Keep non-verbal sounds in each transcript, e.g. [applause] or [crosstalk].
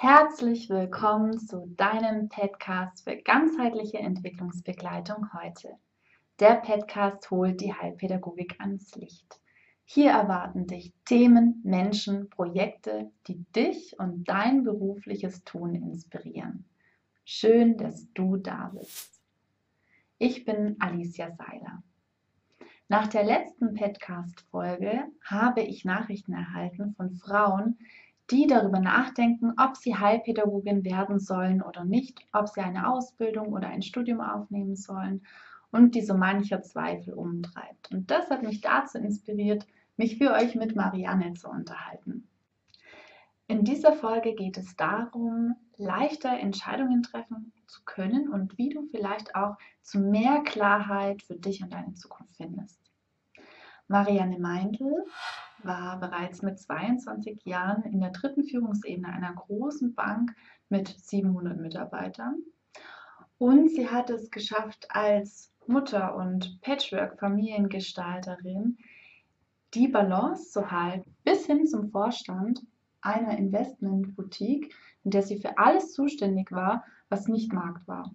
Herzlich willkommen zu deinem Podcast für ganzheitliche Entwicklungsbegleitung heute. Der Podcast holt die Heilpädagogik ans Licht. Hier erwarten dich Themen, Menschen, Projekte, die dich und dein berufliches Tun inspirieren. Schön, dass du da bist. Ich bin Alicia Seiler. Nach der letzten Podcast-Folge habe ich Nachrichten erhalten von Frauen, die darüber nachdenken, ob sie Heilpädagogin werden sollen oder nicht, ob sie eine Ausbildung oder ein Studium aufnehmen sollen und die so mancher Zweifel umtreibt. Und das hat mich dazu inspiriert, mich für euch mit Marianne zu unterhalten. In dieser Folge geht es darum, leichter Entscheidungen treffen zu können und wie du vielleicht auch zu mehr Klarheit für dich und deine Zukunft findest. Marianne Meindl war bereits mit 22 Jahren in der dritten Führungsebene einer großen Bank mit 700 Mitarbeitern. Und sie hat es geschafft, als Mutter und Patchwork-Familiengestalterin die Balance zu halten, bis hin zum Vorstand einer Investmentboutique, in der sie für alles zuständig war, was nicht Markt war.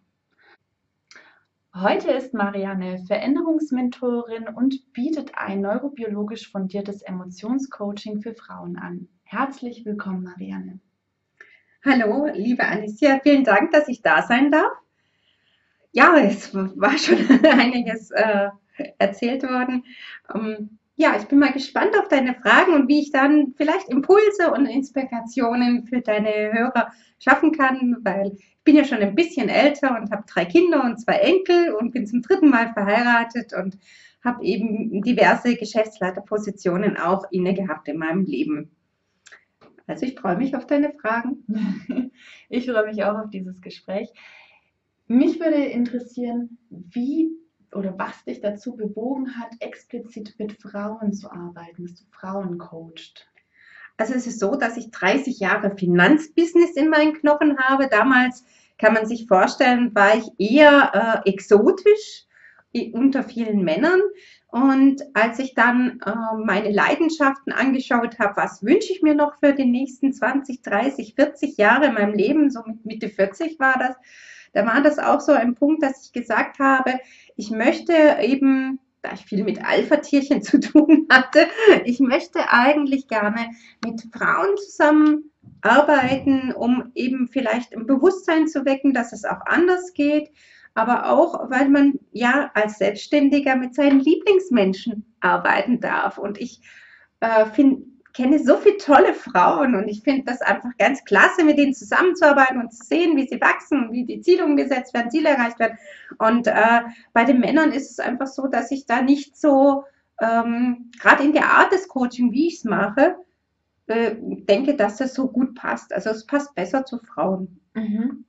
Heute ist Marianne Veränderungsmentorin und bietet ein neurobiologisch fundiertes Emotionscoaching für Frauen an. Herzlich willkommen, Marianne. Hallo, liebe Alicia, vielen Dank, dass ich da sein darf. Ja, es war schon [laughs] einiges äh, erzählt worden. Ähm, ja, ich bin mal gespannt auf deine Fragen und wie ich dann vielleicht Impulse und Inspirationen für deine Hörer schaffen kann, weil ich bin ja schon ein bisschen älter und habe drei Kinder und zwei Enkel und bin zum dritten Mal verheiratet und habe eben diverse Geschäftsleiterpositionen auch inne gehabt in meinem Leben. Also ich freue mich auf deine Fragen. [laughs] Ich freue mich auch auf dieses Gespräch. Mich würde interessieren, wie oder was dich dazu bewogen hat, explizit mit Frauen zu arbeiten, dass du Frauen coacht? Also es ist so, dass ich 30 Jahre Finanzbusiness in meinen Knochen habe. Damals kann man sich vorstellen, war ich eher äh, exotisch unter vielen Männern. Und als ich dann äh, meine Leidenschaften angeschaut habe, was wünsche ich mir noch für die nächsten 20, 30, 40 Jahre in meinem Leben, so mit Mitte 40 war das, da war das auch so ein Punkt, dass ich gesagt habe, ich möchte eben, da ich viel mit Alpha-Tierchen [laughs] zu tun hatte, ich möchte eigentlich gerne mit Frauen zusammen arbeiten, um eben vielleicht ein Bewusstsein zu wecken, dass es auch anders geht, aber auch, weil man ja als Selbstständiger mit seinen Lieblingsmenschen arbeiten darf. Und ich äh, finde kenne so viele tolle Frauen und ich finde das einfach ganz klasse, mit denen zusammenzuarbeiten und zu sehen, wie sie wachsen, wie die Ziele umgesetzt werden, Ziele erreicht werden. Und äh, bei den Männern ist es einfach so, dass ich da nicht so, ähm, gerade in der Art des Coaching, wie ich es mache, äh, denke, dass das so gut passt. Also es passt besser zu Frauen. Mhm.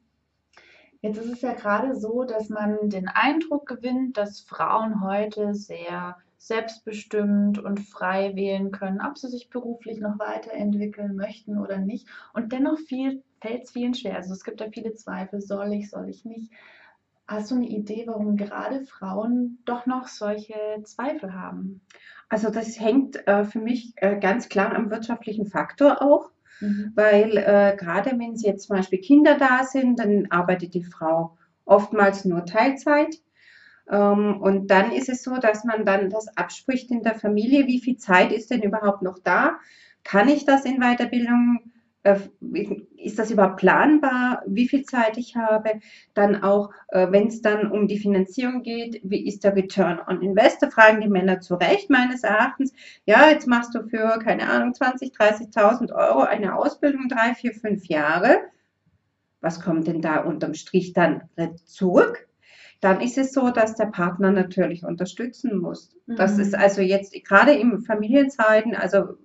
Jetzt ist es ja gerade so, dass man den Eindruck gewinnt, dass Frauen heute sehr selbstbestimmt und frei wählen können, ob sie sich beruflich noch weiterentwickeln möchten oder nicht. Und dennoch fällt es vielen schwer. Also es gibt da viele Zweifel, soll ich, soll ich nicht. Hast du eine Idee, warum gerade Frauen doch noch solche Zweifel haben? Also das hängt äh, für mich äh, ganz klar am wirtschaftlichen Faktor auch, mhm. weil äh, gerade wenn jetzt zum Beispiel Kinder da sind, dann arbeitet die Frau oftmals nur Teilzeit und dann ist es so, dass man dann das abspricht in der Familie, wie viel Zeit ist denn überhaupt noch da? Kann ich das in Weiterbildung? Äh, ist das überhaupt planbar, wie viel Zeit ich habe? Dann auch, äh, wenn es dann um die Finanzierung geht, wie ist der Return on Investor? Fragen die Männer zu Recht meines Erachtens. Ja, jetzt machst du für, keine Ahnung, 20, 30.000 Euro eine Ausbildung, drei, vier, fünf Jahre. Was kommt denn da unterm Strich dann zurück? Dann ist es so, dass der Partner natürlich unterstützen muss. Mhm. Das ist also jetzt gerade in Familienzeiten, also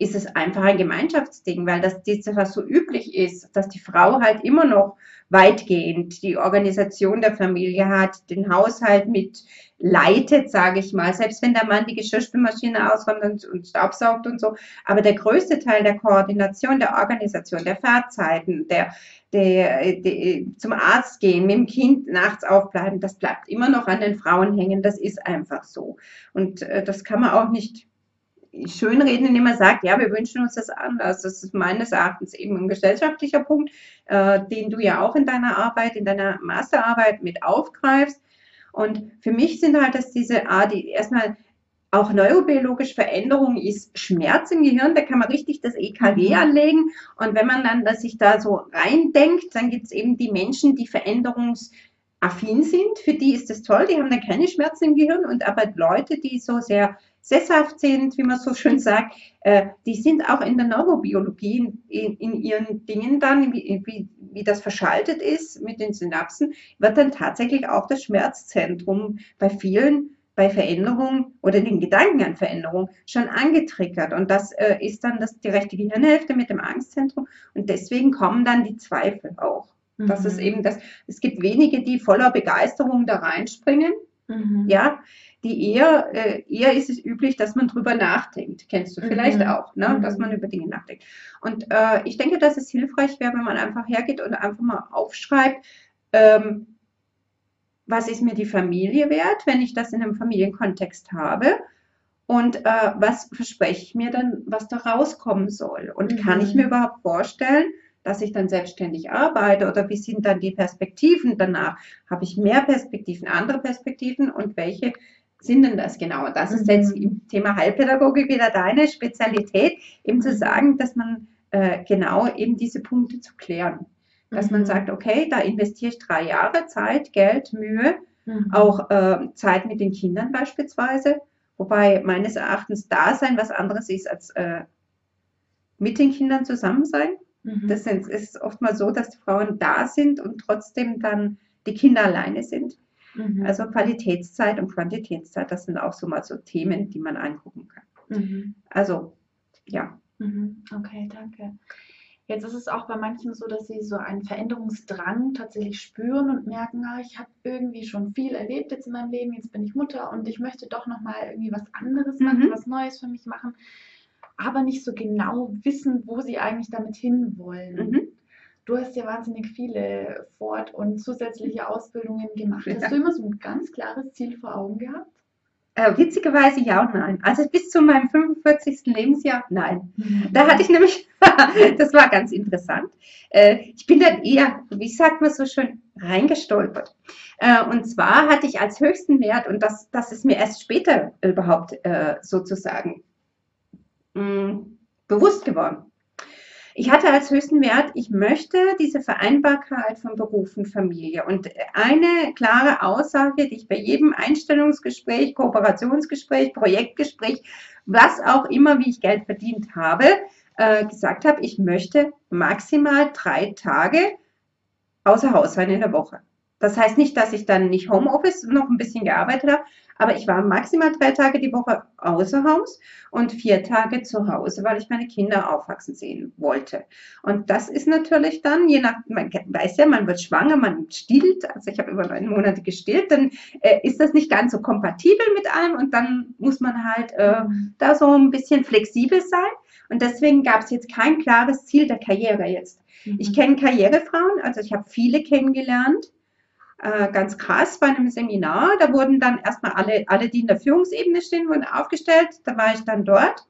ist es einfach ein Gemeinschaftsding, weil das, das was so üblich ist, dass die Frau halt immer noch weitgehend die Organisation der Familie hat, den Haushalt mit leitet, sage ich mal, selbst wenn der Mann die Geschirrspülmaschine ausräumt und, und staubsaugt und so. Aber der größte Teil der Koordination, der Organisation, der Fahrzeiten, der, der, der, zum Arzt gehen, mit dem Kind nachts aufbleiben, das bleibt immer noch an den Frauen hängen. Das ist einfach so. Und äh, das kann man auch nicht schönreden, indem man sagt, ja, wir wünschen uns das anders. Das ist meines Erachtens eben ein gesellschaftlicher Punkt, äh, den du ja auch in deiner Arbeit, in deiner Masterarbeit mit aufgreifst. Und für mich sind halt das diese Art, die erstmal auch neurobiologische Veränderung ist Schmerz im Gehirn, da kann man richtig das EKG mhm. anlegen. Und wenn man dann dass sich da so reindenkt, dann gibt es eben die Menschen, die veränderungsaffin sind. Für die ist das toll, die haben dann keine Schmerzen im Gehirn. Und aber Leute, die so sehr sesshaft sind, wie man so schön sagt, äh, die sind auch in der Neurobiologie in, in ihren Dingen dann, wie, wie, wie, das verschaltet ist mit den Synapsen, wird dann tatsächlich auch das Schmerzzentrum bei vielen bei Veränderung oder den Gedanken an Veränderung schon angetriggert. Und das äh, ist dann das, die rechte Gehirnhälfte mit dem Angstzentrum. Und deswegen kommen dann die Zweifel auch. Mhm. Das ist eben das, es gibt wenige, die voller Begeisterung da reinspringen. Mhm. Ja, die eher, äh, eher ist es üblich, dass man drüber nachdenkt. Kennst du vielleicht mhm. auch, ne? dass man über Dinge nachdenkt. Und äh, ich denke, dass es hilfreich wäre, wenn man einfach hergeht und einfach mal aufschreibt, ähm, was ist mir die Familie wert, wenn ich das in einem Familienkontext habe? Und äh, was verspreche ich mir dann, was da rauskommen soll? Und mhm. kann ich mir überhaupt vorstellen, dass ich dann selbstständig arbeite oder wie sind dann die Perspektiven danach? Habe ich mehr Perspektiven, andere Perspektiven und welche sind denn das genau? Und das mhm. ist jetzt im Thema Heilpädagogik wieder deine Spezialität, eben zu mhm. sagen, dass man äh, genau eben diese Punkte zu klären. Dass mhm. man sagt, okay, da investiere ich drei Jahre Zeit, Geld, Mühe, mhm. auch äh, Zeit mit den Kindern beispielsweise. Wobei meines Erachtens Dasein was anderes ist als äh, mit den Kindern zusammen sein. Mhm. Das ist oft mal so, dass die Frauen da sind und trotzdem dann die Kinder alleine sind. Mhm. Also Qualitätszeit und Quantitätszeit, das sind auch so mal so Themen, die man angucken kann. Mhm. Also, ja. Mhm. Okay, danke. Jetzt ist es auch bei manchen so, dass sie so einen Veränderungsdrang tatsächlich spüren und merken, ah, ich habe irgendwie schon viel erlebt jetzt in meinem Leben, jetzt bin ich Mutter und ich möchte doch nochmal irgendwie was anderes machen, mhm. was Neues für mich machen, aber nicht so genau wissen, wo sie eigentlich damit hinwollen. Mhm. Du hast ja wahnsinnig viele Fort- und zusätzliche Ausbildungen gemacht. Ja. Hast du immer so ein ganz klares Ziel vor Augen gehabt? Äh, witzigerweise ja und nein. Also bis zu meinem 45. Lebensjahr, nein. Mhm. Da hatte ich nämlich, [laughs] das war ganz interessant. Äh, ich bin dann eher, wie sagt man so schön, reingestolpert. Äh, und zwar hatte ich als höchsten Wert, und das, das ist mir erst später überhaupt äh, sozusagen mh, mm, bewusst geworden. Ich hatte als höchsten Wert, ich möchte diese Vereinbarkeit von Beruf und Familie. Und eine klare Aussage, die ich bei jedem Einstellungsgespräch, Kooperationsgespräch, Projektgespräch, was auch immer, wie ich Geld verdient habe, äh, gesagt habe, ich möchte maximal drei Tage außer Haus sein in der Woche. Das heißt nicht, dass ich dann nicht Homeoffice noch ein bisschen gearbeitet habe, aber ich war maximal drei Tage die Woche außer Haus und vier Tage zu Hause, weil ich meine Kinder aufwachsen sehen wollte. Und das ist natürlich dann, je nach, man weiß ja, man wird schwanger, man stillt, also ich habe über neun Monate gestillt, dann äh, ist das nicht ganz so kompatibel mit allem und dann muss man halt äh, mhm. da so ein bisschen flexibel sein. Und deswegen gab es jetzt kein klares Ziel der Karriere jetzt. Mhm. Ich kenne Karrierefrauen, also ich habe viele kennengelernt äh, ganz krass bei einem Seminar. Da wurden dann erstmal alle, alle, die in der Führungsebene stehen, wurden aufgestellt. Da war ich dann dort.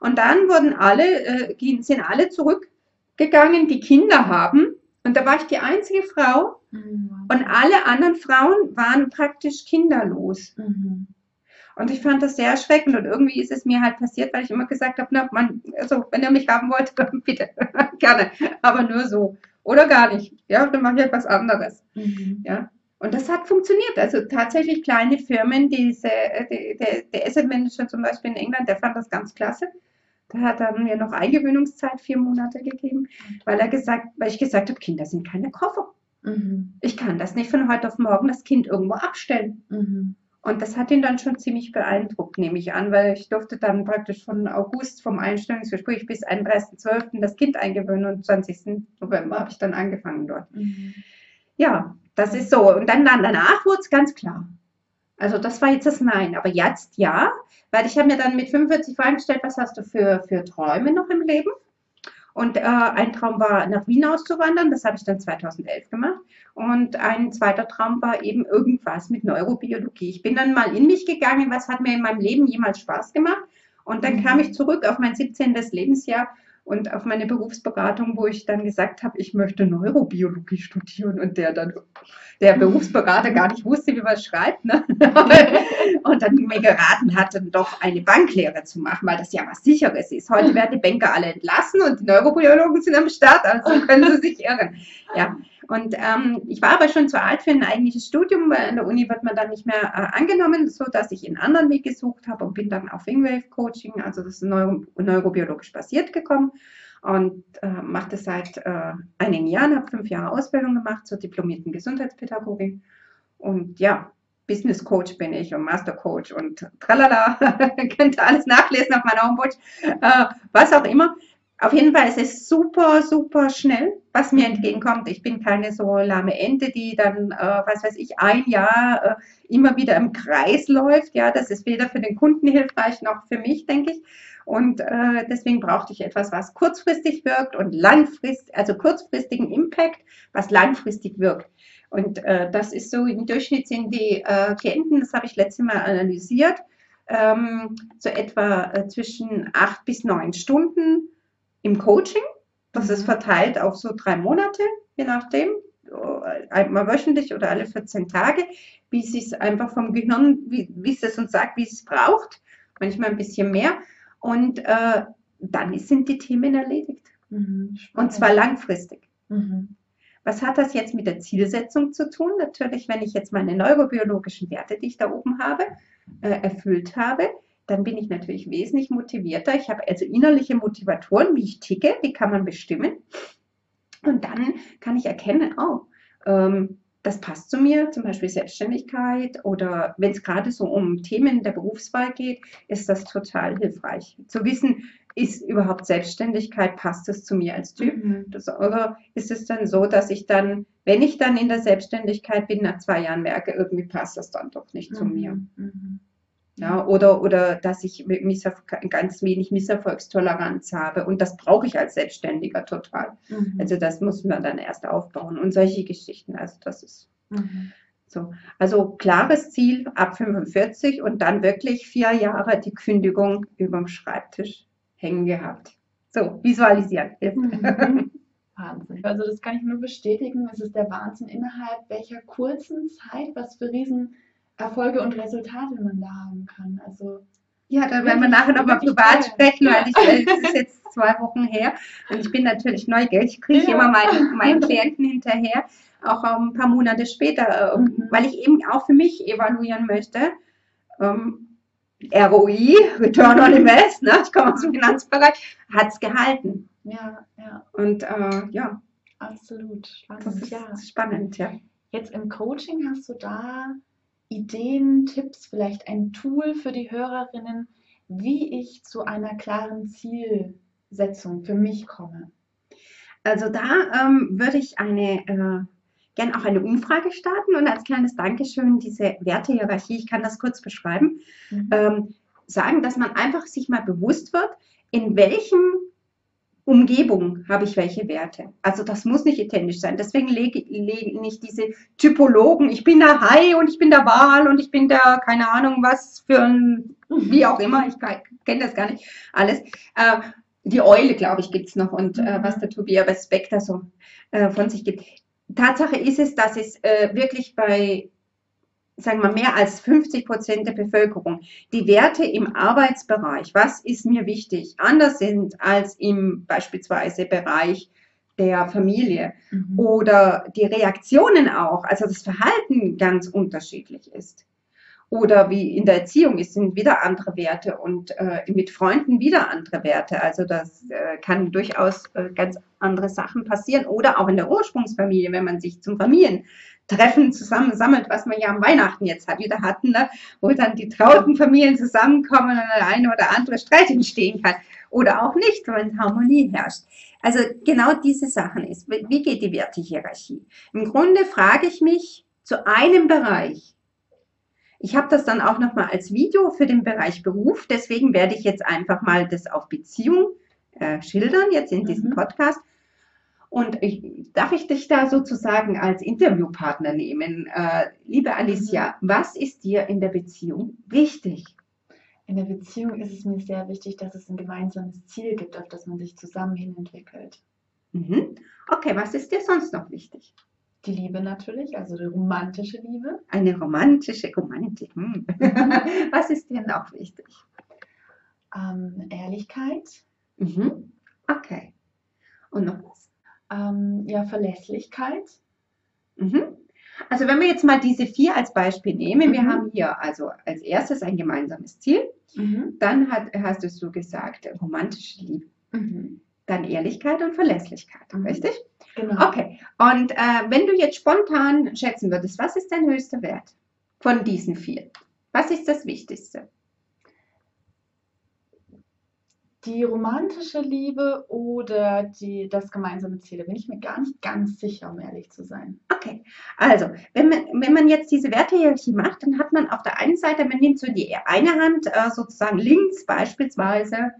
Und dann wurden alle, äh, sind alle zurückgegangen, die Kinder haben. Und da war ich die einzige Frau. Mhm. Und alle anderen Frauen waren praktisch kinderlos. Mhm. Und ich fand das sehr erschreckend. Und irgendwie ist es mir halt passiert, weil ich immer gesagt habe, na, man, also, wenn ihr mich haben wollt, [laughs] bitte, [laughs] gerne. Aber nur so oder gar nicht. Ja, dann mache ich etwas anderes. Mhm. Ja. Und das hat funktioniert. Also tatsächlich kleine Firmen, diese, die, der, der Asset Manager zum Beispiel in England, der fand das ganz klasse. Da hat er mir noch Eingewöhnungszeit vier Monate gegeben, weil er gesagt, weil ich gesagt habe, Kinder sind keine Koffer. Mhm. Ich kann das nicht von heute auf morgen das Kind irgendwo abstellen. Mhm. Und das hat ihn dann schon ziemlich beeindruckt, nehme ich an, weil ich durfte dann praktisch von August vom Einstellungsgespräch bis 31.12. das Kind eingewöhnen und 20. November habe ich dann angefangen dort. Mhm. Ja, das ist so. Und dann, dann danach wurde es ganz klar. Also das war jetzt das Nein. Aber jetzt ja, weil ich habe mir dann mit 45 Fragen gestellt, was hast du für, für Träume noch im Leben? Und äh, ein Traum war, nach Wien auszuwandern. Das habe ich dann 2011 gemacht. Und ein zweiter Traum war eben irgendwas mit Neurobiologie. Ich bin dann mal in mich gegangen, was hat mir in meinem Leben jemals Spaß gemacht. Und dann mhm. kam ich zurück auf mein 17. Lebensjahr und auf meine Berufsberatung, wo ich dann gesagt habe, ich möchte Neurobiologie studieren und der dann, der Berufsberater gar nicht wusste, wie man schreibt, ne? [laughs] und dann mir geraten hat, dann doch eine Banklehre zu machen, weil das ja was Sicheres ist. Heute werden die Banker alle entlassen und die Neurobiologen sind am Start, also können sie sich irren. Ja, und ähm, ich war aber schon zu alt für ein eigentliches Studium, weil an der Uni wird man dann nicht mehr äh, angenommen, so dass ich einen anderen Weg gesucht habe und bin dann auf Wingwave Coaching, also das neuro neurobiologisch basiert gekommen und äh, mache das seit äh, einigen Jahren, habe fünf Jahre Ausbildung gemacht zur diplomierten Gesundheitspädagogin und ja, Business Coach bin ich und Master Coach und tralala, [laughs] könnt ihr alles nachlesen auf meiner Homepage, äh, was auch immer. Auf jeden Fall ist es super, super schnell, was mir entgegenkommt. Ich bin keine so lahme Ente, die dann, äh, was weiß ich, ein Jahr äh, immer wieder im Kreis läuft. Ja, das ist weder für den Kunden hilfreich noch für mich, denke ich. Und äh, deswegen brauchte ich etwas, was kurzfristig wirkt und langfristig, also kurzfristigen Impact, was langfristig wirkt. Und äh, das ist so, im Durchschnitt sind die äh, Klienten, das habe ich letztes Mal analysiert, ähm, so etwa äh, zwischen acht bis neun Stunden im Coaching. Das ist mhm. verteilt auf so drei Monate, je nachdem, einmal wöchentlich oder alle 14 Tage, wie es sich einfach vom Gehirn, wie, wie es uns sagt, wie es braucht, manchmal ein bisschen mehr. Und äh, dann sind die Themen erledigt. Mhm, und zwar langfristig. Mhm. Was hat das jetzt mit der Zielsetzung zu tun? Natürlich, wenn ich jetzt meine neurobiologischen Werte, die ich da oben habe, äh, erfüllt habe, dann bin ich natürlich wesentlich motivierter. Ich habe also innerliche Motivatoren, wie ich ticke, die kann man bestimmen. Und dann kann ich erkennen, oh, ähm, das passt zu mir, zum Beispiel Selbstständigkeit oder wenn es gerade so um Themen der Berufswahl geht, ist das total hilfreich. Zu wissen, ist überhaupt Selbstständigkeit, passt das zu mir als Typ? Mhm. Das, oder ist es dann so, dass ich dann, wenn ich dann in der Selbstständigkeit bin, nach zwei Jahren merke, irgendwie passt das dann doch nicht mhm. zu mir? Mhm. Ja, oder, oder dass ich ganz wenig Misserfolgstoleranz habe. Und das brauche ich als Selbstständiger total. Mhm. Also das muss man dann erst aufbauen. Und solche Geschichten, also das ist mhm. so. Also klares Ziel ab 45 und dann wirklich vier Jahre die Kündigung über dem Schreibtisch hängen gehabt. So, visualisieren. Mhm. [laughs] Wahnsinn. Also das kann ich nur bestätigen. Es ist der Wahnsinn innerhalb welcher kurzen Zeit, was für riesen Erfolge und Resultate man da haben kann. Also ja, da werden wir nachher nochmal privat sprechen, weil ich, das ist jetzt zwei Wochen her und ich bin natürlich neugierig. Ich kriege ja. immer meinen, [laughs] meinen Klienten hinterher, auch ein paar Monate später, ähm, mhm. weil ich eben auch für mich evaluieren möchte. Ähm, ROI, Return on Invest, ne? ich komme aus dem Finanzbereich, hat es gehalten. Ja, ja. Und äh, ja. Absolut. Spannend, das ist ja. spannend, ja. Jetzt im Coaching hast du da Ideen, Tipps, vielleicht ein Tool für die Hörerinnen, wie ich zu einer klaren Zielsetzung für mich komme? Also da ähm, würde ich eine äh, gern auch eine Umfrage starten und als kleines Dankeschön diese Wertehierarchie, ich kann das kurz beschreiben, mhm. ähm, sagen, dass man einfach sich mal bewusst wird, in welchem Umgebung habe ich welche Werte. Also das muss nicht identisch sein. Deswegen lege, lege nicht diese Typologen, ich bin der Hai und ich bin der Wal und ich bin der, keine Ahnung was für ein, wie auch immer, ich kenne das gar nicht alles. Äh, die Eule, glaube ich, gibt es noch und äh, was der Tobias Spector so äh, von sich gibt. Tatsache ist es, dass es äh, wirklich bei sagen wir, mehr als 50 Prozent der Bevölkerung die Werte im Arbeitsbereich, was ist mir wichtig, anders sind als im beispielsweise Bereich der Familie mhm. oder die Reaktionen auch, also das Verhalten ganz unterschiedlich ist. Oder wie in der Erziehung es sind wieder andere Werte und äh, mit Freunden wieder andere Werte. Also das äh, kann durchaus äh, ganz andere Sachen passieren. Oder auch in der Ursprungsfamilie, wenn man sich zum Familien Treffen zusammen sammelt, was man ja am Weihnachten jetzt halt wieder hatten, ne? wo dann die trauten Familien zusammenkommen und der eine oder andere Streit entstehen kann. Oder auch nicht, wenn Harmonie herrscht. Also genau diese Sachen ist. Wie geht die Wertehierarchie? Im Grunde frage ich mich zu einem Bereich. Ich habe das dann auch nochmal als Video für den Bereich Beruf. Deswegen werde ich jetzt einfach mal das auf Beziehung äh, schildern, jetzt in diesem mhm. Podcast. Und ich, darf ich dich da sozusagen als Interviewpartner nehmen? Äh, liebe Alicia, mhm. was ist dir in der Beziehung wichtig? In der Beziehung ist es mir sehr wichtig, dass es ein gemeinsames Ziel gibt, auf das man sich zusammen hin entwickelt. Mhm. Okay, was ist dir sonst noch wichtig? Die Liebe natürlich, also die romantische Liebe. Eine romantische Romantik. Hm. [laughs] was ist dir noch wichtig? Ähm, Ehrlichkeit. Mhm. Okay. Und noch was? Ähm, ja, Verlässlichkeit. Mhm. Also wenn wir jetzt mal diese vier als Beispiel nehmen, mhm. wir haben hier also als erstes ein gemeinsames Ziel, mhm. dann hat, hast du so gesagt, romantische Liebe, mhm. dann Ehrlichkeit und Verlässlichkeit, mhm. richtig? Genau. Okay, und äh, wenn du jetzt spontan schätzen würdest, was ist dein höchster Wert von diesen vier? Was ist das Wichtigste? Die romantische Liebe oder die, das gemeinsame Ziel? Da bin ich mir gar nicht ganz sicher, um ehrlich zu sein. Okay, also wenn man, wenn man jetzt diese Wertehierarchie macht, dann hat man auf der einen Seite, man nimmt so die eine Hand äh, sozusagen links beispielsweise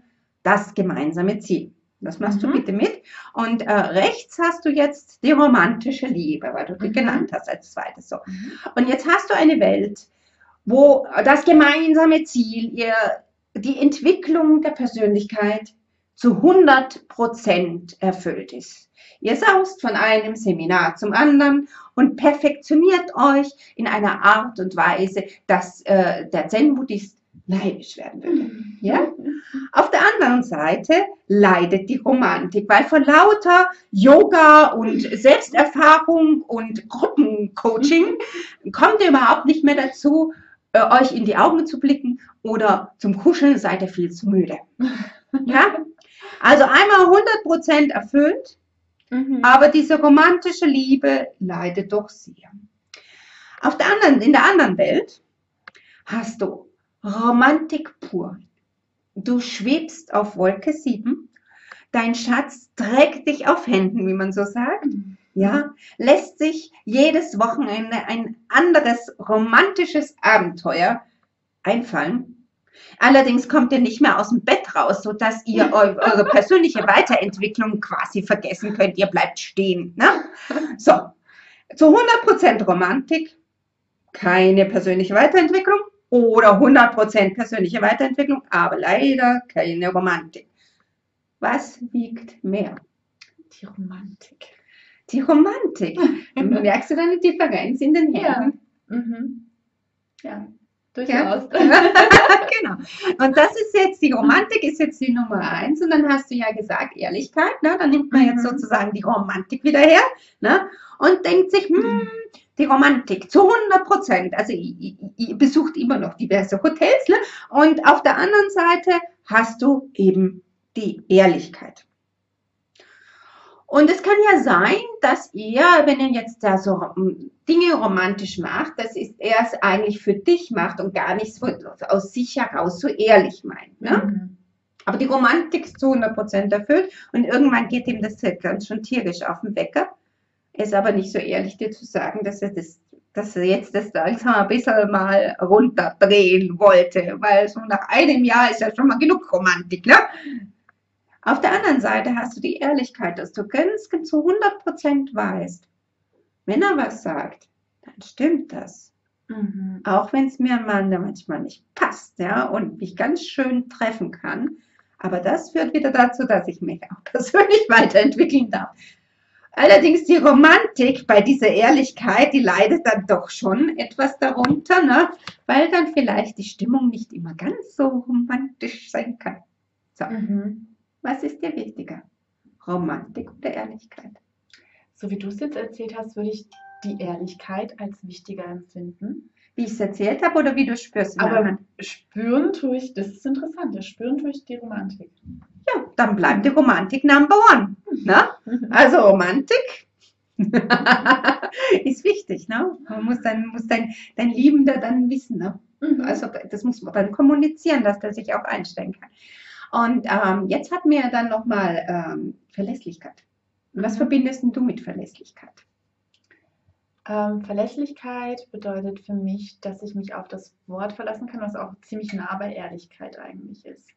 das gemeinsame Ziel. Das machst mhm. du bitte mit. Und äh, rechts hast du jetzt die romantische Liebe, weil du die mhm. genannt hast als zweites so. Mhm. Und jetzt hast du eine Welt, wo das gemeinsame Ziel ihr die Entwicklung der Persönlichkeit zu 100 Prozent erfüllt ist. Ihr saust von einem Seminar zum anderen und perfektioniert euch in einer Art und Weise, dass äh, der Zen-Buddhist neidisch werden würde. Ja? Auf der anderen Seite leidet die Romantik, weil von lauter Yoga und Selbsterfahrung und Gruppencoaching kommt ihr überhaupt nicht mehr dazu, äh, euch in die Augen zu blicken oder zum Kuscheln seid ihr viel zu müde. [laughs] ja? Also einmal 100% erfüllt, mhm. aber diese romantische Liebe leidet doch sehr. Auf der anderen, in der anderen Welt hast du Romantik pur. Du schwebst auf Wolke 7, dein Schatz trägt dich auf Händen, wie man so sagt. Mhm ja, lässt sich jedes Wochenende ein anderes romantisches Abenteuer einfallen. Allerdings kommt ihr nicht mehr aus dem Bett raus, sodass ihr [laughs] eure persönliche Weiterentwicklung quasi vergessen könnt. Ihr bleibt stehen. Ne? So, zu 100% Romantik, keine persönliche Weiterentwicklung oder 100% persönliche Weiterentwicklung, aber leider keine Romantik. Was wiegt mehr? Die Romantik. Die Romantik. [laughs] Merkst du da eine Differenz in den Händen? Ja. Mhm. ja. Durchaus. Ja. [laughs] genau. Und das ist jetzt, die Romantik ist jetzt die Nummer eins. Und dann hast du ja gesagt, Ehrlichkeit. Ne? Dann nimmt man mhm. jetzt sozusagen die Romantik wieder her ne? und denkt sich, hm, die Romantik zu 100 Prozent. Also ihr, ihr besucht immer noch diverse Hotels. Ne? Und auf der anderen Seite hast du eben die Ehrlichkeit. Und es kann ja sein, dass ihr, wenn ihr jetzt da so hm, Dinge romantisch macht, dass er es eigentlich für dich macht und gar nicht so aus sich heraus so ehrlich meint. Ne? Mhm. Aber die Romantik ist zu 100% erfüllt und irgendwann geht ihm das ganz schon tierisch auf den Wecker. Er ist aber nicht so ehrlich, dir zu sagen, dass er das dass er jetzt das langsam ein bisschen mal runterdrehen wollte, weil so nach einem Jahr ist ja schon mal genug Romantik, ne? Auf der anderen Seite hast du die Ehrlichkeit, dass du ganz, zu 100% weißt, wenn er was sagt, dann stimmt das. Mhm. Auch wenn es mir Mann manchmal nicht passt, ja, und mich ganz schön treffen kann. Aber das führt wieder dazu, dass ich mich auch [laughs] persönlich weiterentwickeln darf. Allerdings die Romantik bei dieser Ehrlichkeit, die leidet dann doch schon etwas darunter, ne? weil dann vielleicht die Stimmung nicht immer ganz so romantisch sein kann. So. Mhm. Was ist dir wichtiger? Romantik oder Ehrlichkeit? So wie du es jetzt erzählt hast, würde ich die Ehrlichkeit als wichtiger empfinden. Wie ich es erzählt habe oder wie du spürst? Aber spüren tue ich, das ist interessant, spüren tue ich die Romantik. Ja, dann bleibt die Romantik Number One. Ne? [laughs] Also Romantik [laughs] ist wichtig. Ne? Man muss, dann, muss dein, dein Liebender dann wissen. Ne? Mhm. Also das muss man dann kommunizieren, dass der sich auch einstellen kann. Und ähm, jetzt hatten wir dann nochmal ähm, Verlässlichkeit. Was mhm. verbindest du mit Verlässlichkeit? Ähm, Verlässlichkeit bedeutet für mich, dass ich mich auf das Wort verlassen kann, was auch ziemlich nah bei Ehrlichkeit eigentlich ist.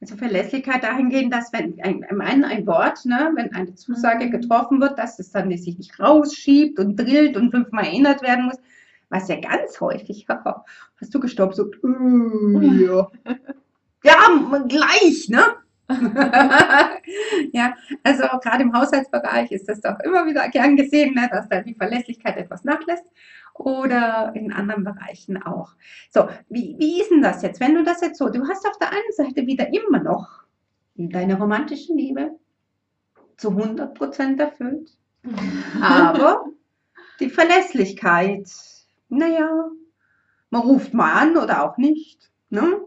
Also Verlässlichkeit dahingehend, dass wenn ein, ein, ein Wort, ne, wenn eine Zusage mhm. getroffen wird, dass es dann sich nicht rausschiebt und drillt und fünfmal erinnert werden muss, was ja ganz häufig, [laughs] hast du gestoppt, so, äh, ja. [laughs] ja, gleich, ne? [laughs] ja, also gerade im Haushaltsbereich ist das doch immer wieder gern gesehen, ne, dass da die Verlässlichkeit etwas nachlässt oder in anderen Bereichen auch. So, wie, wie ist denn das jetzt, wenn du das jetzt so, du hast auf der einen Seite wieder immer noch deine romantische Liebe zu 100% erfüllt, aber [laughs] die Verlässlichkeit, naja, man ruft mal an oder auch nicht, ne?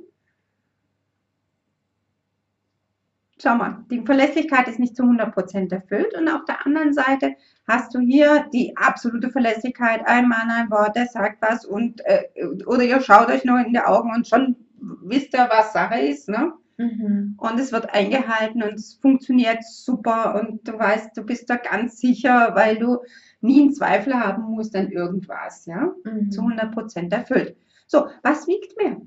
Schau mal, die Verlässlichkeit ist nicht zu 100% erfüllt und auf der anderen Seite hast du hier die absolute Verlässlichkeit, ein Mann, ein Wort, der sagt was und äh, oder ihr schaut euch nur in die Augen und schon wisst ihr, was Sache ist, ne? Mhm. Und es wird eingehalten und es funktioniert super und du weißt, du bist da ganz sicher, weil du nie einen Zweifel haben musst an irgendwas, ja? Mhm. Zu 100% erfüllt. So, was wiegt mehr?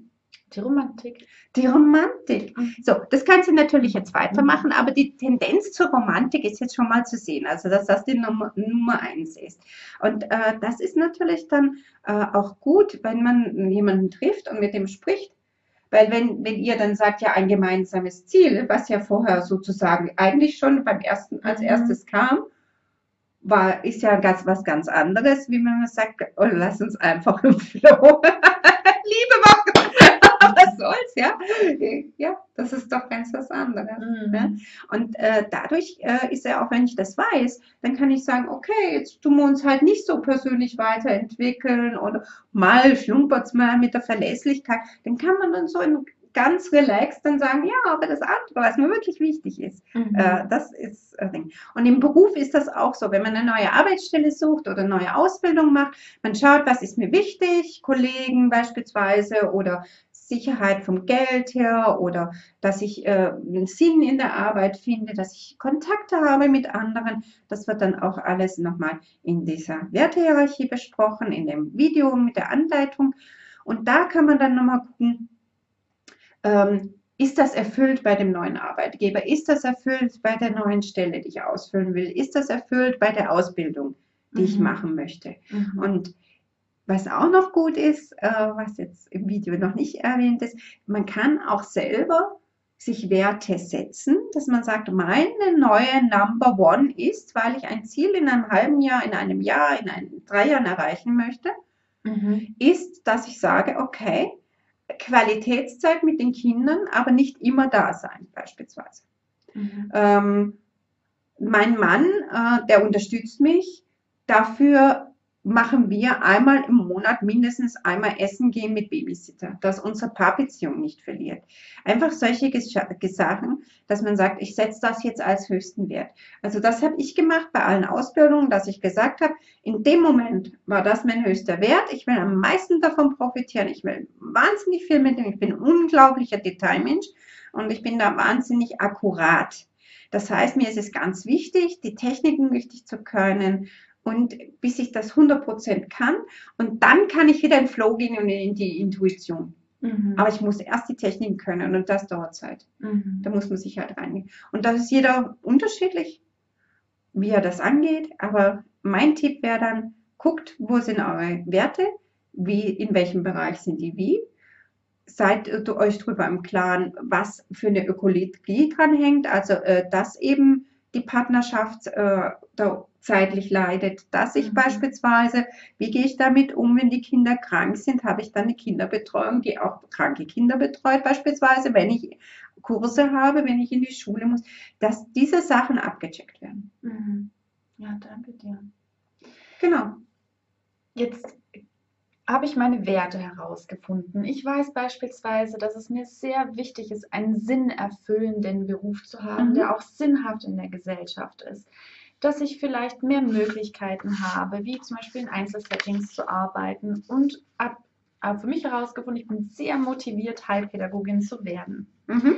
Die Romantik. Die Romantik. Mhm. So, das kannst du natürlich jetzt weitermachen, aber die Tendenz zur Romantik ist jetzt schon mal zu sehen, also dass das die Nummer, Nummer eins ist. Und äh, das ist natürlich dann äh, auch gut, wenn man jemanden trifft und mit dem spricht, weil wenn, wenn ihr dann sagt, ja, ein gemeinsames Ziel, was ja vorher sozusagen eigentlich schon beim ersten, als mhm. erstes kam, war, ist ja ganz, was ganz anderes, wie wenn man sagt, oh, lass uns einfach im Flow [laughs] Liebe was soll's, ja? Ja, das ist doch ganz was anderes. Mhm. Ne? Und äh, dadurch äh, ist ja auch, wenn ich das weiß, dann kann ich sagen, okay, jetzt tun wir uns halt nicht so persönlich weiterentwickeln oder mal schlumpert es mal mit der Verlässlichkeit. Dann kann man dann so in ganz relaxed dann sagen, ja, aber das andere, was mir wirklich wichtig ist, mhm. äh, das ist äh, Ding. Und im Beruf ist das auch so, wenn man eine neue Arbeitsstelle sucht oder eine neue Ausbildung macht, man schaut, was ist mir wichtig, Kollegen beispielsweise oder Sicherheit vom Geld her oder dass ich äh, einen Sinn in der Arbeit finde, dass ich Kontakte habe mit anderen. Das wird dann auch alles nochmal in dieser Wertehierarchie besprochen, in dem Video mit der Anleitung. Und da kann man dann nochmal gucken, ähm, ist das erfüllt bei dem neuen Arbeitgeber? Ist das erfüllt bei der neuen Stelle, die ich ausfüllen will? Ist das erfüllt bei der Ausbildung, die mhm. ich machen möchte? Mhm. Und was auch noch gut ist, äh, was jetzt im Video noch nicht erwähnt ist, man kann auch selber sich Werte setzen, dass man sagt, meine neue Number One ist, weil ich ein Ziel in einem halben Jahr, in einem Jahr, in einem, drei Jahren erreichen möchte, mhm. ist, dass ich sage, okay, Qualitätszeit mit den Kindern, aber nicht immer da sein, beispielsweise. Mhm. Ähm, mein Mann, äh, der unterstützt mich, dafür machen wir einmal im Monat mindestens einmal essen gehen mit Babysitter, dass unsere Paarbeziehung nicht verliert. Einfach solche Sachen, dass man sagt, ich setze das jetzt als höchsten Wert. Also das habe ich gemacht bei allen Ausbildungen, dass ich gesagt habe, in dem Moment war das mein höchster Wert. Ich will am meisten davon profitieren. Ich will wahnsinnig viel mit dem. Ich bin ein unglaublicher Detailmensch und ich bin da wahnsinnig akkurat. Das heißt, mir ist es ganz wichtig, die Techniken richtig zu können und bis ich das 100% kann. Und dann kann ich wieder in Flow gehen und in die Intuition. Mhm. Aber ich muss erst die Techniken können und das dauert Zeit. Mhm. Da muss man sich halt reingehen. Und das ist jeder unterschiedlich, wie er das angeht. Aber mein Tipp wäre dann, guckt, wo sind eure Werte, wie, in welchem Bereich sind die wie. Seid ihr euch darüber im Klaren, was für eine Ökologie dranhängt, also äh, dass eben die Partnerschaft äh, da zeitlich leidet, dass ich mhm. beispielsweise, wie gehe ich damit um, wenn die Kinder krank sind, habe ich dann eine Kinderbetreuung, die auch kranke Kinder betreut, beispielsweise, wenn ich Kurse habe, wenn ich in die Schule muss, dass diese Sachen abgecheckt werden. Mhm. Ja, danke dir. Genau. Jetzt habe ich meine Werte herausgefunden. Ich weiß beispielsweise, dass es mir sehr wichtig ist, einen sinnerfüllenden Beruf zu haben, mhm. der auch sinnhaft in der Gesellschaft ist dass ich vielleicht mehr Möglichkeiten habe, wie zum Beispiel in Einzelsettings zu arbeiten und ab, ab für mich herausgefunden, ich bin sehr motiviert, Heilpädagogin zu werden. Mhm.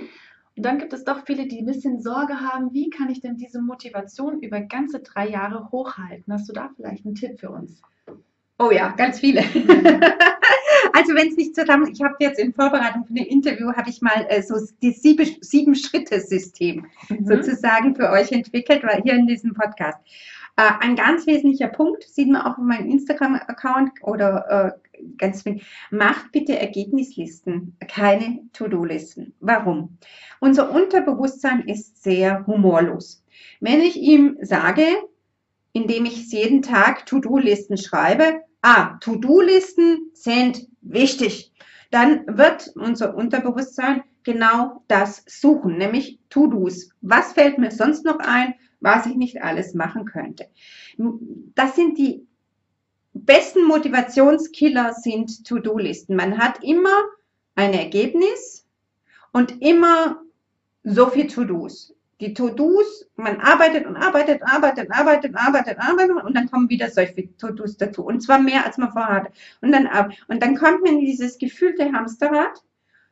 Und dann gibt es doch viele, die ein bisschen Sorge haben, wie kann ich denn diese Motivation über ganze drei Jahre hochhalten? Hast du da vielleicht einen Tipp für uns? Oh ja, ganz viele. [laughs] Also wenn es nicht zusammen, ich habe jetzt in Vorbereitung für ein Interview, habe ich mal äh, so das Sieben-Schritte-System mhm. sozusagen für euch entwickelt, weil hier in diesem Podcast. Äh, ein ganz wesentlicher Punkt, sieht man auch auf meinem Instagram-Account oder äh, ganz viel, macht bitte Ergebnislisten, keine To-Do-Listen. Warum? Unser Unterbewusstsein ist sehr humorlos. Wenn ich ihm sage, indem ich jeden Tag To-Do-Listen schreibe, ah, To-Do-Listen sind wichtig, dann wird unser Unterbewusstsein genau das suchen, nämlich To-Dos. Was fällt mir sonst noch ein, was ich nicht alles machen könnte? Das sind die besten Motivationskiller sind To-Do-Listen. Man hat immer ein Ergebnis und immer so viel To-Dos. Die To-Dos, man arbeitet und arbeitet, arbeitet, arbeitet, arbeitet, arbeitet und dann kommen wieder solche To-Dos dazu. Und zwar mehr, als man vorhat. Und dann, und dann kommt man in dieses gefühlte Hamsterrad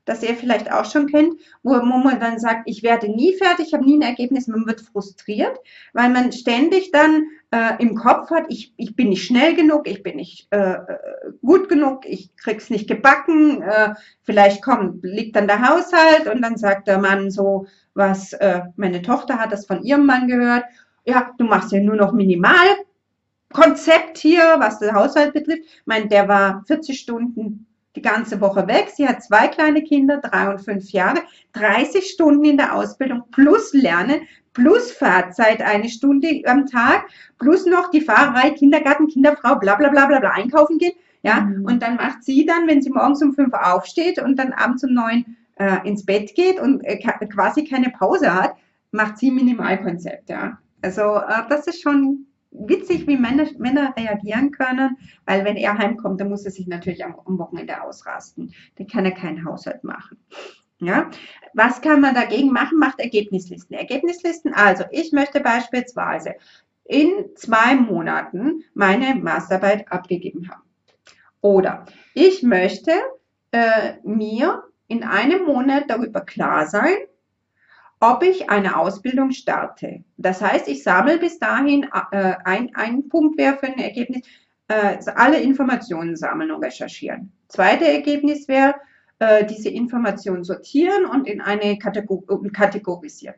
das ihr vielleicht auch schon kennt, wo, man dann sagt, ich werde nie fertig, ich habe nie ein Ergebnis, man wird frustriert, weil man ständig dann äh, im Kopf hat, ich, ich bin nicht schnell genug, ich bin nicht äh, gut genug, ich krieg's nicht gebacken, äh, vielleicht kommt, liegt dann der Haushalt und dann sagt der Mann so, was, äh, meine Tochter hat das von ihrem Mann gehört, ja, du machst ja nur noch minimal Konzept hier, was den Haushalt betrifft. Ich meine, der war 40 Stunden die ganze Woche weg. Sie hat zwei kleine Kinder, drei und fünf Jahre, 30 Stunden in der Ausbildung plus Lernen, plus Fahrzeit eine Stunde am Tag, plus noch die Fahrerei, Kindergarten, Kinderfrau, bla bla bla bla, bla einkaufen gehen. Ja, mhm. und dann macht sie dann, wenn sie morgens um fünf aufsteht und dann abends um neun äh, ins Bett geht und äh, quasi keine Pause hat, macht sie Minimalkonzept. Ja, also äh, das ist schon witzig, wie Männer, Männer reagieren können, weil wenn er heimkommt, dann muss er sich natürlich am, am Wochenende ausrasten. Dann kann er keinen Haushalt machen. Ja, was kann man dagegen machen? Macht Ergebnislisten. Ergebnislisten, also ich möchte beispielsweise in zwei Monaten meine Masterarbeit abgegeben haben. Oder ich möchte äh, mir in einem Monat darüber klar sein, ob ich eine Ausbildung starte. Das heißt, ich sammle bis dahin, äh, ein, ein Punkt wäre für ein Ergebnis, äh, alle Informationen sammeln und recherchieren. Zweite Ergebnis wäre, äh, diese Informationen sortieren und in eine Kategor kategorisieren.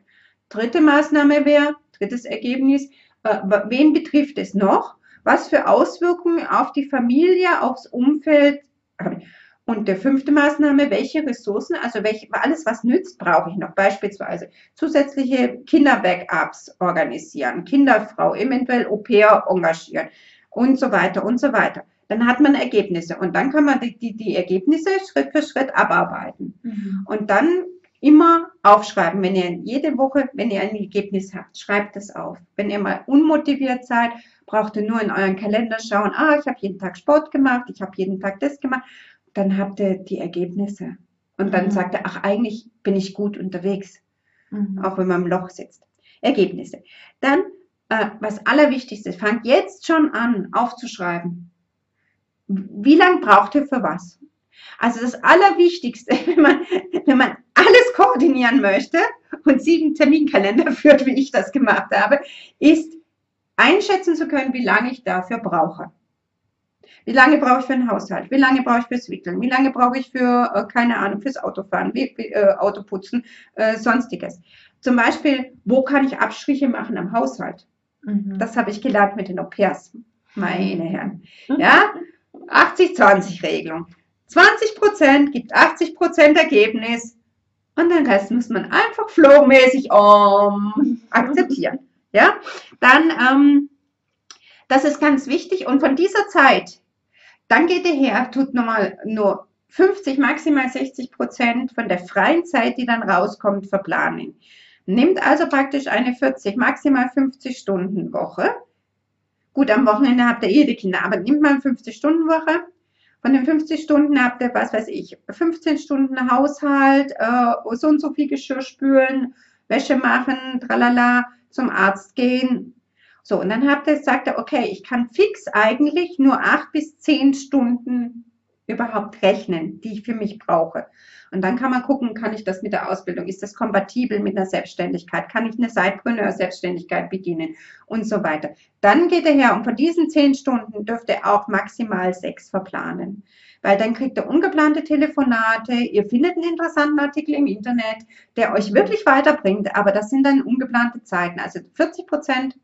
Dritte Maßnahme wäre, drittes Ergebnis, äh, wen betrifft es noch? Was für Auswirkungen auf die Familie, aufs Umfeld ich? Und der fünfte Maßnahme, welche Ressourcen, also welche, alles, was nützt, brauche ich noch. Beispielsweise zusätzliche Kinderbackups organisieren, Kinderfrau, eventuell Au-pair engagieren und so weiter und so weiter. Dann hat man Ergebnisse und dann kann man die, die, die Ergebnisse Schritt für Schritt abarbeiten. Mhm. Und dann immer aufschreiben. Wenn ihr jede Woche, wenn ihr ein Ergebnis habt, schreibt es auf. Wenn ihr mal unmotiviert seid, braucht ihr nur in euren Kalender schauen, ah, ich habe jeden Tag Sport gemacht, ich habe jeden Tag das gemacht dann habt ihr die Ergebnisse. Und dann mhm. sagt er, ach, eigentlich bin ich gut unterwegs, mhm. auch wenn man im Loch sitzt. Ergebnisse. Dann, äh, was Allerwichtigste, fangt jetzt schon an aufzuschreiben. Wie lange braucht ihr für was? Also das Allerwichtigste, [laughs] wenn man, wenn man alles koordinieren möchte und sieben Terminkalender führt, wie ich das gemacht habe, ist einschätzen zu können, wie lange ich dafür brauche. Wie lange brauche ich für einen Haushalt? Wie lange brauche ich fürs Wickeln? Wie lange brauche ich für, äh, keine Ahnung, fürs Autofahren, wie, äh, Autoputzen, äh, sonstiges? Zum Beispiel, wo kann ich Abstriche machen am Haushalt? Mhm. Das habe ich gelernt mit den Au-pairs, meine Herren. Mhm. Ja, 80-20-Regelung. 20 Prozent gibt 80 Prozent Ergebnis und den Rest muss man einfach flowmäßig um, akzeptieren. Ja, dann, ähm, das ist ganz wichtig und von dieser Zeit dann geht ihr her, tut nochmal nur 50, maximal 60 Prozent von der freien Zeit, die dann rauskommt, verplanen. Nimmt also praktisch eine 40, maximal 50 Stunden Woche. Gut, am Wochenende habt ihr eh die Kinder, aber nimmt mal eine 50 Stunden Woche. Von den 50 Stunden habt ihr, was weiß ich, 15 Stunden Haushalt, äh, so und so viel Geschirr spülen, Wäsche machen, tralala, zum Arzt gehen, so, und dann habt ihr, sagt er, okay, ich kann fix eigentlich nur acht bis zehn Stunden überhaupt rechnen, die ich für mich brauche. Und dann kann man gucken, kann ich das mit der Ausbildung, ist das kompatibel mit einer Selbstständigkeit, kann ich eine Sidepreneur-Selbstständigkeit beginnen und so weiter. Dann geht er her und von diesen zehn Stunden dürft ihr auch maximal sechs verplanen. Weil dann kriegt ihr ungeplante Telefonate, ihr findet einen interessanten Artikel im Internet, der euch wirklich weiterbringt, aber das sind dann ungeplante Zeiten. Also 40 Prozent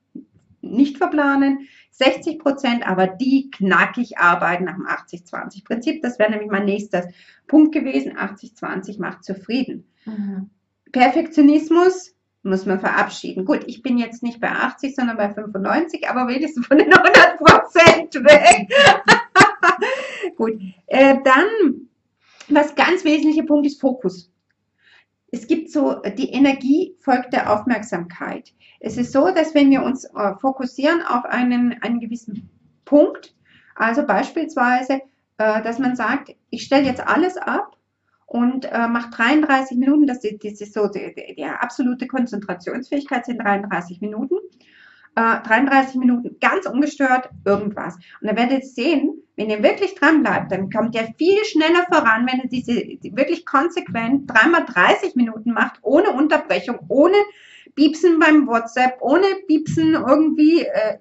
nicht verplanen, 60 Prozent aber die knackig arbeiten nach dem 80-20-Prinzip. Das wäre nämlich mein nächster Punkt gewesen. 80-20 macht zufrieden. Mhm. Perfektionismus muss man verabschieden. Gut, ich bin jetzt nicht bei 80, sondern bei 95, aber wenigstens von den 100 Prozent weg. [laughs] Gut, äh, dann, was ganz wesentlicher Punkt ist Fokus. Es gibt so, die Energie folgt der Aufmerksamkeit. Es ist so, dass wenn wir uns äh, fokussieren auf einen, einen gewissen Punkt, also beispielsweise, äh, dass man sagt, ich stelle jetzt alles ab und äh, macht 33 Minuten, das, das ist so die, die, die, absolute Konzentrationsfähigkeit sind 33 Minuten. Äh, 33 Minuten ganz ungestört irgendwas. Und dann werdet ihr sehen, wenn ihr wirklich dran bleibt, dann kommt ihr viel schneller voran, wenn ihr diese die wirklich konsequent dreimal 30 Minuten macht, ohne Unterbrechung, ohne Biepsen beim WhatsApp, ohne Biepsen irgendwie äh,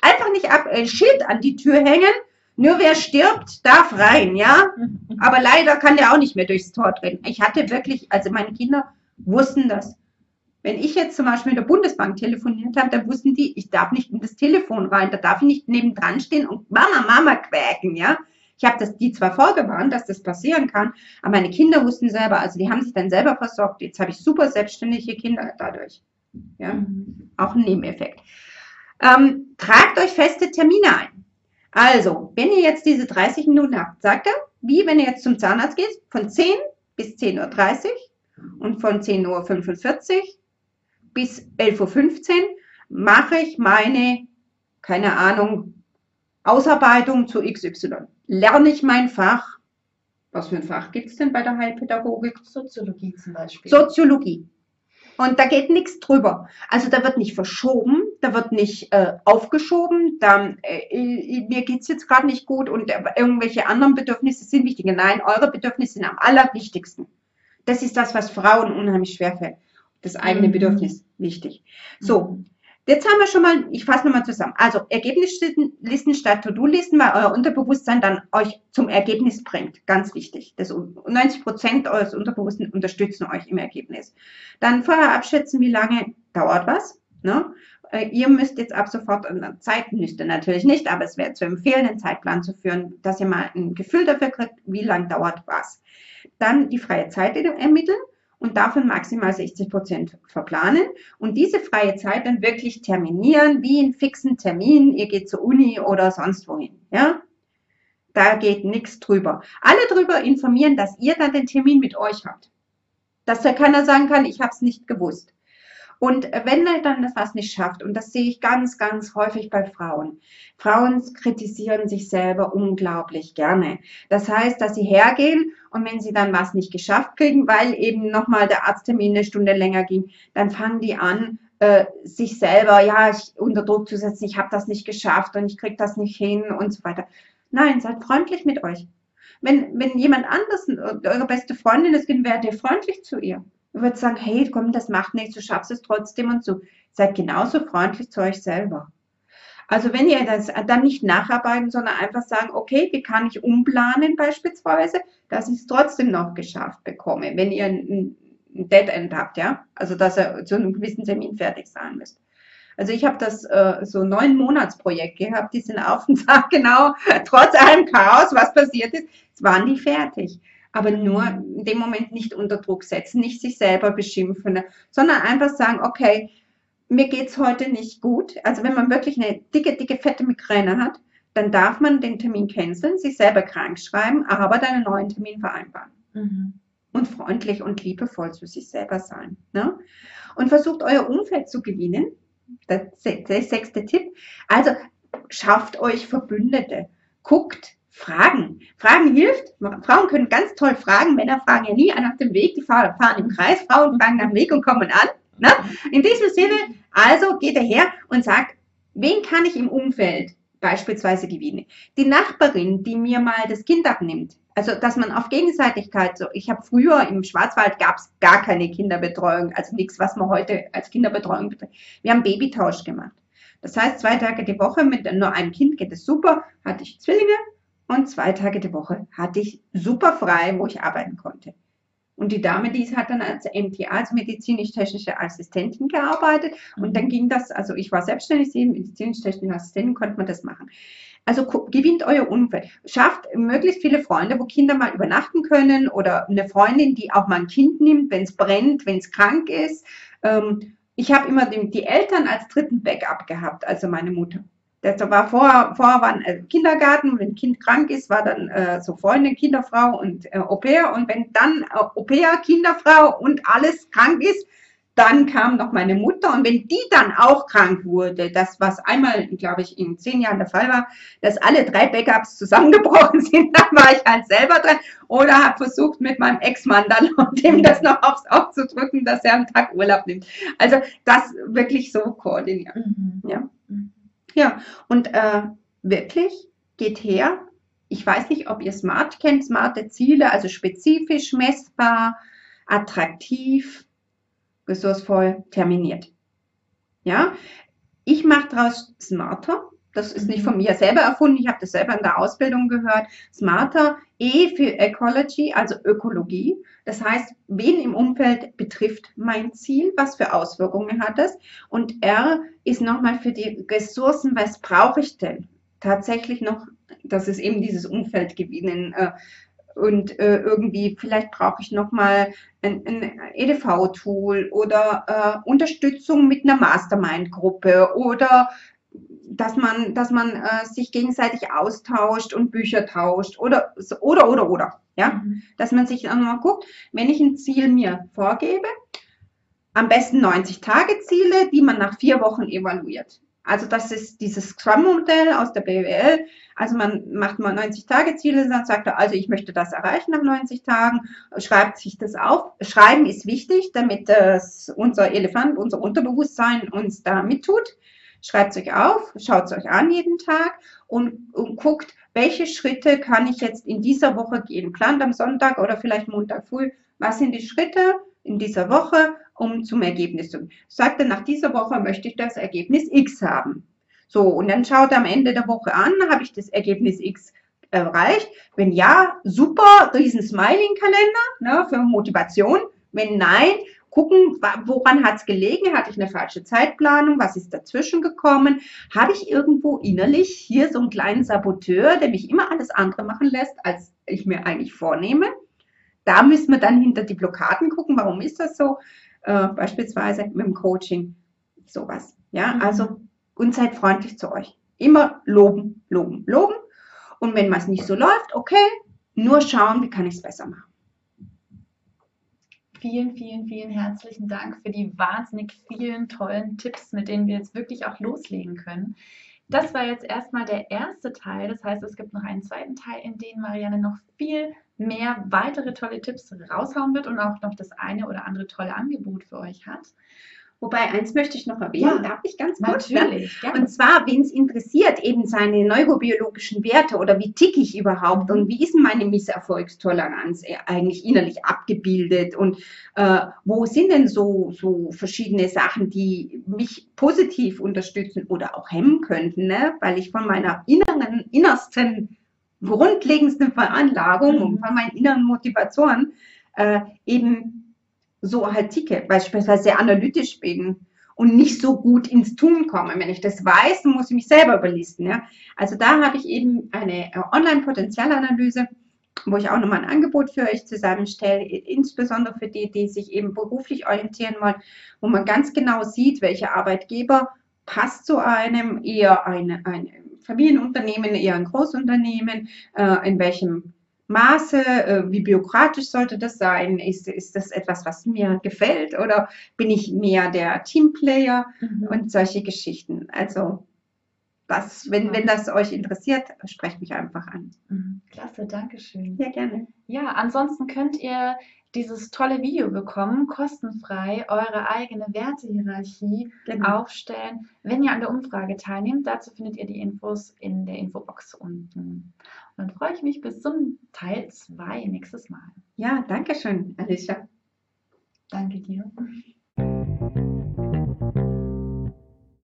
einfach nicht ab, äh, Schild an die Tür hängen nur wer stirbt, darf rein, ja? [laughs] Aber leider kann der auch nicht mehr durchs Tor treten. Ich hatte wirklich, also meine Kinder wussten das. Wenn ich jetzt zum Beispiel in der Bundesbank telefoniert habe, dann wussten die, ich darf nicht in das Telefon rein, da darf ich nicht nebendran stehen und Mama, Mama quäken, ja? Ich habe das die zwar vorgewarnt, dass das passieren kann, aber meine Kinder wussten selber, also die haben sich dann selber versorgt. Jetzt habe ich super selbstständige Kinder dadurch. Ja, mhm. auch ein Nebeneffekt. Ähm, tragt euch feste Termine ein. Also, wenn ihr jetzt diese 30 Minuten habt, sagt er, wie wenn ihr jetzt zum Zahnarzt geht, von 10 bis 10.30 Uhr und von 10.45 Uhr bis 11.15 Uhr mache ich meine, keine Ahnung, Ausarbeitung zu XY. Lerne ich mein Fach. Was für ein Fach gibt es denn bei der Heilpädagogik? Soziologie zum Beispiel. Soziologie. Und da geht nichts drüber. Also da wird nicht verschoben, da wird nicht äh, aufgeschoben, da, äh, mir geht's jetzt gerade nicht gut und äh, irgendwelche anderen Bedürfnisse sind wichtiger. Nein, eure Bedürfnisse sind am allerwichtigsten. Das ist das, was Frauen unheimlich schwerfällt. Das eigene mhm. Bedürfnis wichtig. So, mhm. Jetzt haben wir schon mal, ich fasse nochmal zusammen. Also Ergebnislisten statt To-Do-Listen, weil euer Unterbewusstsein dann euch zum Ergebnis bringt. Ganz wichtig. Das 90 Prozent eures Unterbewussten unterstützen euch im Ergebnis. Dann vorher abschätzen, wie lange dauert was. Ne? Äh, ihr müsst jetzt ab sofort, Zeit müsst ihr natürlich nicht, aber es wäre zu empfehlen, einen Zeitplan zu führen, dass ihr mal ein Gefühl dafür kriegt, wie lang dauert was. Dann die freie Zeit ermitteln und davon maximal 60 Prozent verplanen und diese freie Zeit dann wirklich terminieren, wie einen fixen Termin, ihr geht zur Uni oder sonst wohin, ja. Da geht nichts drüber. Alle drüber informieren, dass ihr dann den Termin mit euch habt. Dass da keiner sagen kann, ich habe es nicht gewusst. Und wenn er dann das was nicht schafft, und das sehe ich ganz, ganz häufig bei Frauen, Frauen kritisieren sich selber unglaublich gerne. Das heißt, dass sie hergehen und wenn sie dann was nicht geschafft kriegen, weil eben nochmal der Arzttermin eine Stunde länger ging, dann fangen die an, äh, sich selber ja unter Druck zu setzen, ich habe das nicht geschafft und ich kriege das nicht hin und so weiter. Nein, seid freundlich mit euch. Wenn, wenn jemand anders, eure beste Freundin ist, werdet ihr freundlich zu ihr würde sagen, hey, komm, das macht nichts, du schaffst es trotzdem und so. Seid genauso freundlich zu euch selber. Also wenn ihr das dann nicht nacharbeiten, sondern einfach sagen, okay, wie kann ich umplanen beispielsweise, dass ich es trotzdem noch geschafft bekomme, wenn ihr ein Dead End habt, ja, also dass ihr zu einem gewissen Termin fertig sein müsst. Also ich habe das äh, so neun Monatsprojekt gehabt, die sind auf den Tag [laughs] genau, trotz allem Chaos, was passiert ist, waren die fertig aber nur in dem Moment nicht unter Druck setzen, nicht sich selber beschimpfen, sondern einfach sagen, okay, mir geht's heute nicht gut. Also wenn man wirklich eine dicke, dicke, fette Migräne hat, dann darf man den Termin canceln, sich selber krank schreiben, aber dann einen neuen Termin vereinbaren. Mhm. Und freundlich und liebevoll zu sich selber sein. Ne? Und versucht euer Umfeld zu gewinnen. Der, der sechste Tipp. Also schafft euch Verbündete. Guckt, Fragen. Fragen hilft. Frauen können ganz toll fragen. Männer fragen ja nie nach dem Weg. Die fahren, fahren im Kreis. Frauen fragen nach dem Weg und kommen an. Ne? In diesem Sinne, also geht er her und sagt, wen kann ich im Umfeld beispielsweise gewinnen? Die Nachbarin, die mir mal das Kind abnimmt. Also, dass man auf Gegenseitigkeit so, ich habe früher im Schwarzwald gab es gar keine Kinderbetreuung, also nichts, was man heute als Kinderbetreuung betreibt. Wir haben Babytausch gemacht. Das heißt, zwei Tage die Woche mit nur einem Kind geht es super. Hatte ich Zwillinge, und zwei Tage die Woche hatte ich super frei, wo ich arbeiten konnte. Und die Dame, die hat dann als MTA, als medizinisch-technische Assistentin gearbeitet. Und dann mhm. ging das, also ich war selbstständig, sie medizinisch-technische Assistentin, konnte man das machen. Also gewinnt euer Umfeld. Schafft möglichst viele Freunde, wo Kinder mal übernachten können oder eine Freundin, die auch mal ein Kind nimmt, wenn es brennt, wenn es krank ist. Ähm, ich habe immer die, die Eltern als dritten Backup gehabt, also meine Mutter. Das war vorher, vorher war ein äh, Kindergarten, wenn ein Kind krank ist, war dann äh, so Freundin, Kinderfrau und äh, Au pair. Und wenn dann äh, Au pair, Kinderfrau und alles krank ist, dann kam noch meine Mutter und wenn die dann auch krank wurde, das was einmal, glaube ich, in zehn Jahren der Fall war, dass alle drei Backups zusammengebrochen [laughs] sind, dann war ich halt selber dran oder habe versucht mit meinem Ex-Mann dann [laughs] dem das noch aufs Auge zu drücken, dass er einen Tag Urlaub nimmt. Also das wirklich so koordinieren. Mhm. Ja. Ja, und äh, wirklich geht her. Ich weiß nicht, ob ihr Smart kennt, smarte Ziele, also spezifisch, messbar, attraktiv, ressourcevoll terminiert. Ja, ich mache daraus smarter. Das ist nicht von mir selber erfunden. Ich habe das selber in der Ausbildung gehört. Smarter, E für Ecology, also Ökologie. Das heißt, wen im Umfeld betrifft mein Ziel? Was für Auswirkungen hat es? Und R ist nochmal für die Ressourcen. Was brauche ich denn? Tatsächlich noch, dass es eben dieses Umfeld gewinnen, äh, und äh, irgendwie vielleicht brauche ich noch mal ein, ein EDV-Tool oder äh, Unterstützung mit einer Mastermind-Gruppe oder dass man, dass man äh, sich gegenseitig austauscht und Bücher tauscht oder oder oder oder ja, mhm. dass man sich dann mal guckt, wenn ich ein Ziel mir vorgebe, am besten 90 Tage Ziele, die man nach vier Wochen evaluiert. Also das ist dieses Scrum-Modell aus der BWL. Also man macht mal 90-Tage-Ziele, dann sagt er, also ich möchte das erreichen nach 90 Tagen, schreibt sich das auf. Schreiben ist wichtig, damit das unser Elefant, unser Unterbewusstsein uns da mittut. Schreibt es euch auf, schaut es euch an jeden Tag und, und guckt, welche Schritte kann ich jetzt in dieser Woche gehen. Plant am Sonntag oder vielleicht Montag früh, was sind die Schritte in dieser Woche um zum Ergebnis zu kommen. Sagt er, nach dieser Woche möchte ich das Ergebnis X haben. So, und dann schaut am Ende der Woche an, habe ich das Ergebnis X erreicht? Wenn ja, super, riesen Smiling-Kalender ne, für Motivation. Wenn nein, gucken, woran hat es gelegen? Hatte ich eine falsche Zeitplanung? Was ist dazwischen gekommen? Habe ich irgendwo innerlich hier so einen kleinen Saboteur, der mich immer alles andere machen lässt, als ich mir eigentlich vornehme? Da müssen wir dann hinter die Blockaden gucken. Warum ist das so? äh, beispielsweise mit dem Coaching, sowas. Ja, mhm. also und seid freundlich zu euch. Immer loben, loben, loben. Und wenn was nicht so läuft, okay, nur schauen, wie kann ich es besser machen. Vielen, vielen, vielen herzlichen Dank für die wahnsinnig vielen tollen Tipps, mit denen wir jetzt wirklich auch loslegen können. Das war jetzt erstmal der erste Teil. Das heißt, es gibt noch einen zweiten Teil, in dem Marianne noch viel mehr weitere tolle Tipps raushauen wird und auch noch das eine oder andere tolle Angebot für euch hat. Wobei, eins möchte ich noch erwähnen, ja, darf ich ganz kurz? Natürlich. Ja? Und zwar, wen es interessiert, eben seine neurobiologischen Werte oder wie ticke ich überhaupt und wie ist meine Misserfolgstoleranz eigentlich innerlich abgebildet und äh, wo sind denn so, so verschiedene Sachen, die mich positiv unterstützen oder auch hemmen könnten, ne? weil ich von meiner inneren, innersten grundlegendsten Veranlagung und von meinen inneren Motivationen äh, eben so ticke, beispielsweise sehr analytisch bin und nicht so gut ins Tun komme. Wenn ich das weiß, muss ich mich selber überlisten. Ja? Also da habe ich eben eine äh, Online-Potenzialanalyse, wo ich auch nochmal ein Angebot für euch zusammenstelle, insbesondere für die, die sich eben beruflich orientieren wollen, wo man ganz genau sieht, welcher Arbeitgeber passt zu einem, eher eine, eine Familienunternehmen, eher ein Großunternehmen, äh, in welchem Maße, äh, wie bürokratisch sollte das sein? Ist, ist das etwas, was mir gefällt oder bin ich mehr der Teamplayer mhm. und solche Geschichten? Also das, wenn, wenn das euch interessiert, sprecht mich einfach an. Mhm. Klasse, danke schön. Ja, gerne. Ja, ansonsten könnt ihr dieses tolle Video bekommen, kostenfrei eure eigene Wertehierarchie genau. aufstellen, wenn ihr an der Umfrage teilnehmt. Dazu findet ihr die Infos in der Infobox unten. Dann freue ich mich bis zum Teil 2 nächstes Mal. Ja, danke schön, Alicia. Danke dir.